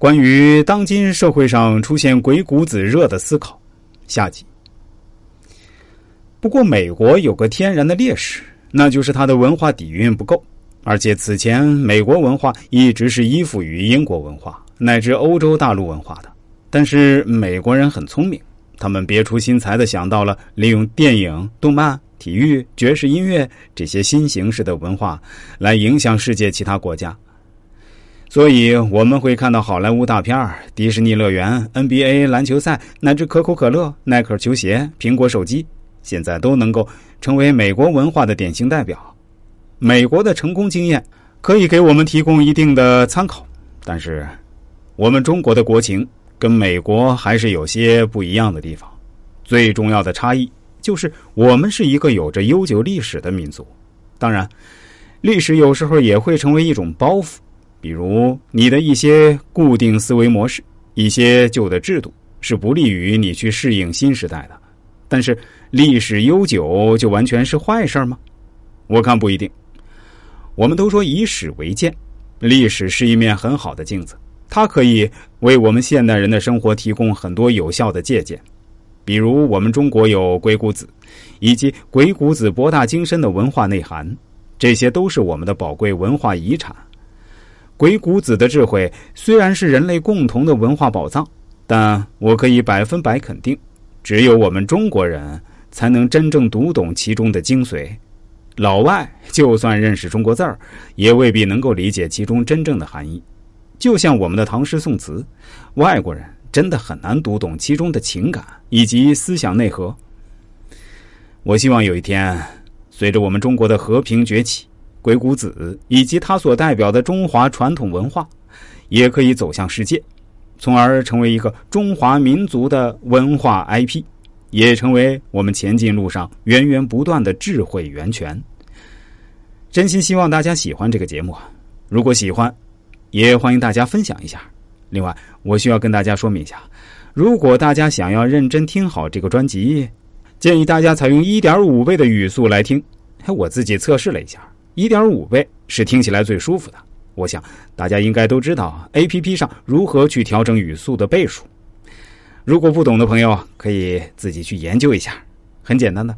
关于当今社会上出现鬼谷子热的思考，下集。不过，美国有个天然的劣势，那就是它的文化底蕴不够，而且此前美国文化一直是依附于英国文化乃至欧洲大陆文化的。但是美国人很聪明，他们别出心裁的想到了利用电影、动漫、体育、爵士音乐这些新形式的文化来影响世界其他国家。所以我们会看到好莱坞大片迪士尼乐园、NBA 篮球赛，乃至可口可乐、耐克球鞋、苹果手机，现在都能够成为美国文化的典型代表。美国的成功经验可以给我们提供一定的参考，但是我们中国的国情跟美国还是有些不一样的地方。最重要的差异就是我们是一个有着悠久历史的民族。当然，历史有时候也会成为一种包袱。比如，你的一些固定思维模式、一些旧的制度，是不利于你去适应新时代的。但是，历史悠久就完全是坏事吗？我看不一定。我们都说以史为鉴，历史是一面很好的镜子，它可以为我们现代人的生活提供很多有效的借鉴。比如，我们中国有鬼谷子，以及鬼谷子博大精深的文化内涵，这些都是我们的宝贵文化遗产。鬼谷子的智慧虽然是人类共同的文化宝藏，但我可以百分百肯定，只有我们中国人才能真正读懂其中的精髓。老外就算认识中国字儿，也未必能够理解其中真正的含义。就像我们的唐诗宋词，外国人真的很难读懂其中的情感以及思想内核。我希望有一天，随着我们中国的和平崛起。鬼谷子以及他所代表的中华传统文化，也可以走向世界，从而成为一个中华民族的文化 IP，也成为我们前进路上源源不断的智慧源泉。真心希望大家喜欢这个节目，如果喜欢，也欢迎大家分享一下。另外，我需要跟大家说明一下，如果大家想要认真听好这个专辑，建议大家采用一点五倍的语速来听。我自己测试了一下。一点五倍是听起来最舒服的。我想大家应该都知道 A P P 上如何去调整语速的倍数。如果不懂的朋友，可以自己去研究一下，很简单的。